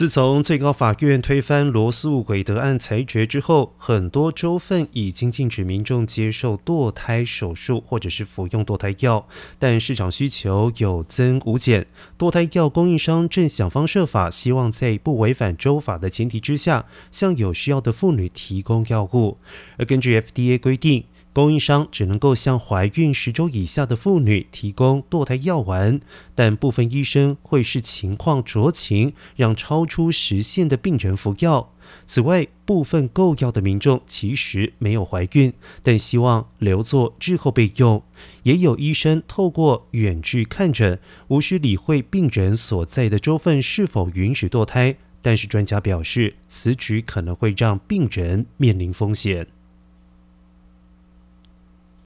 自从最高法院推翻罗素韦德案裁决之后，很多州份已经禁止民众接受堕胎手术或者是服用堕胎药，但市场需求有增无减。堕胎药供应商正想方设法，希望在不违反州法的前提之下，向有需要的妇女提供药物。而根据 FDA 规定，供应商只能够向怀孕十周以下的妇女提供堕胎药丸，但部分医生会视情况酌情，让超出时限的病人服药。此外，部分购药的民众其实没有怀孕，但希望留作日后备用。也有医生透过远距看诊，无需理会病人所在的州份是否允许堕胎。但是专家表示，此举可能会让病人面临风险。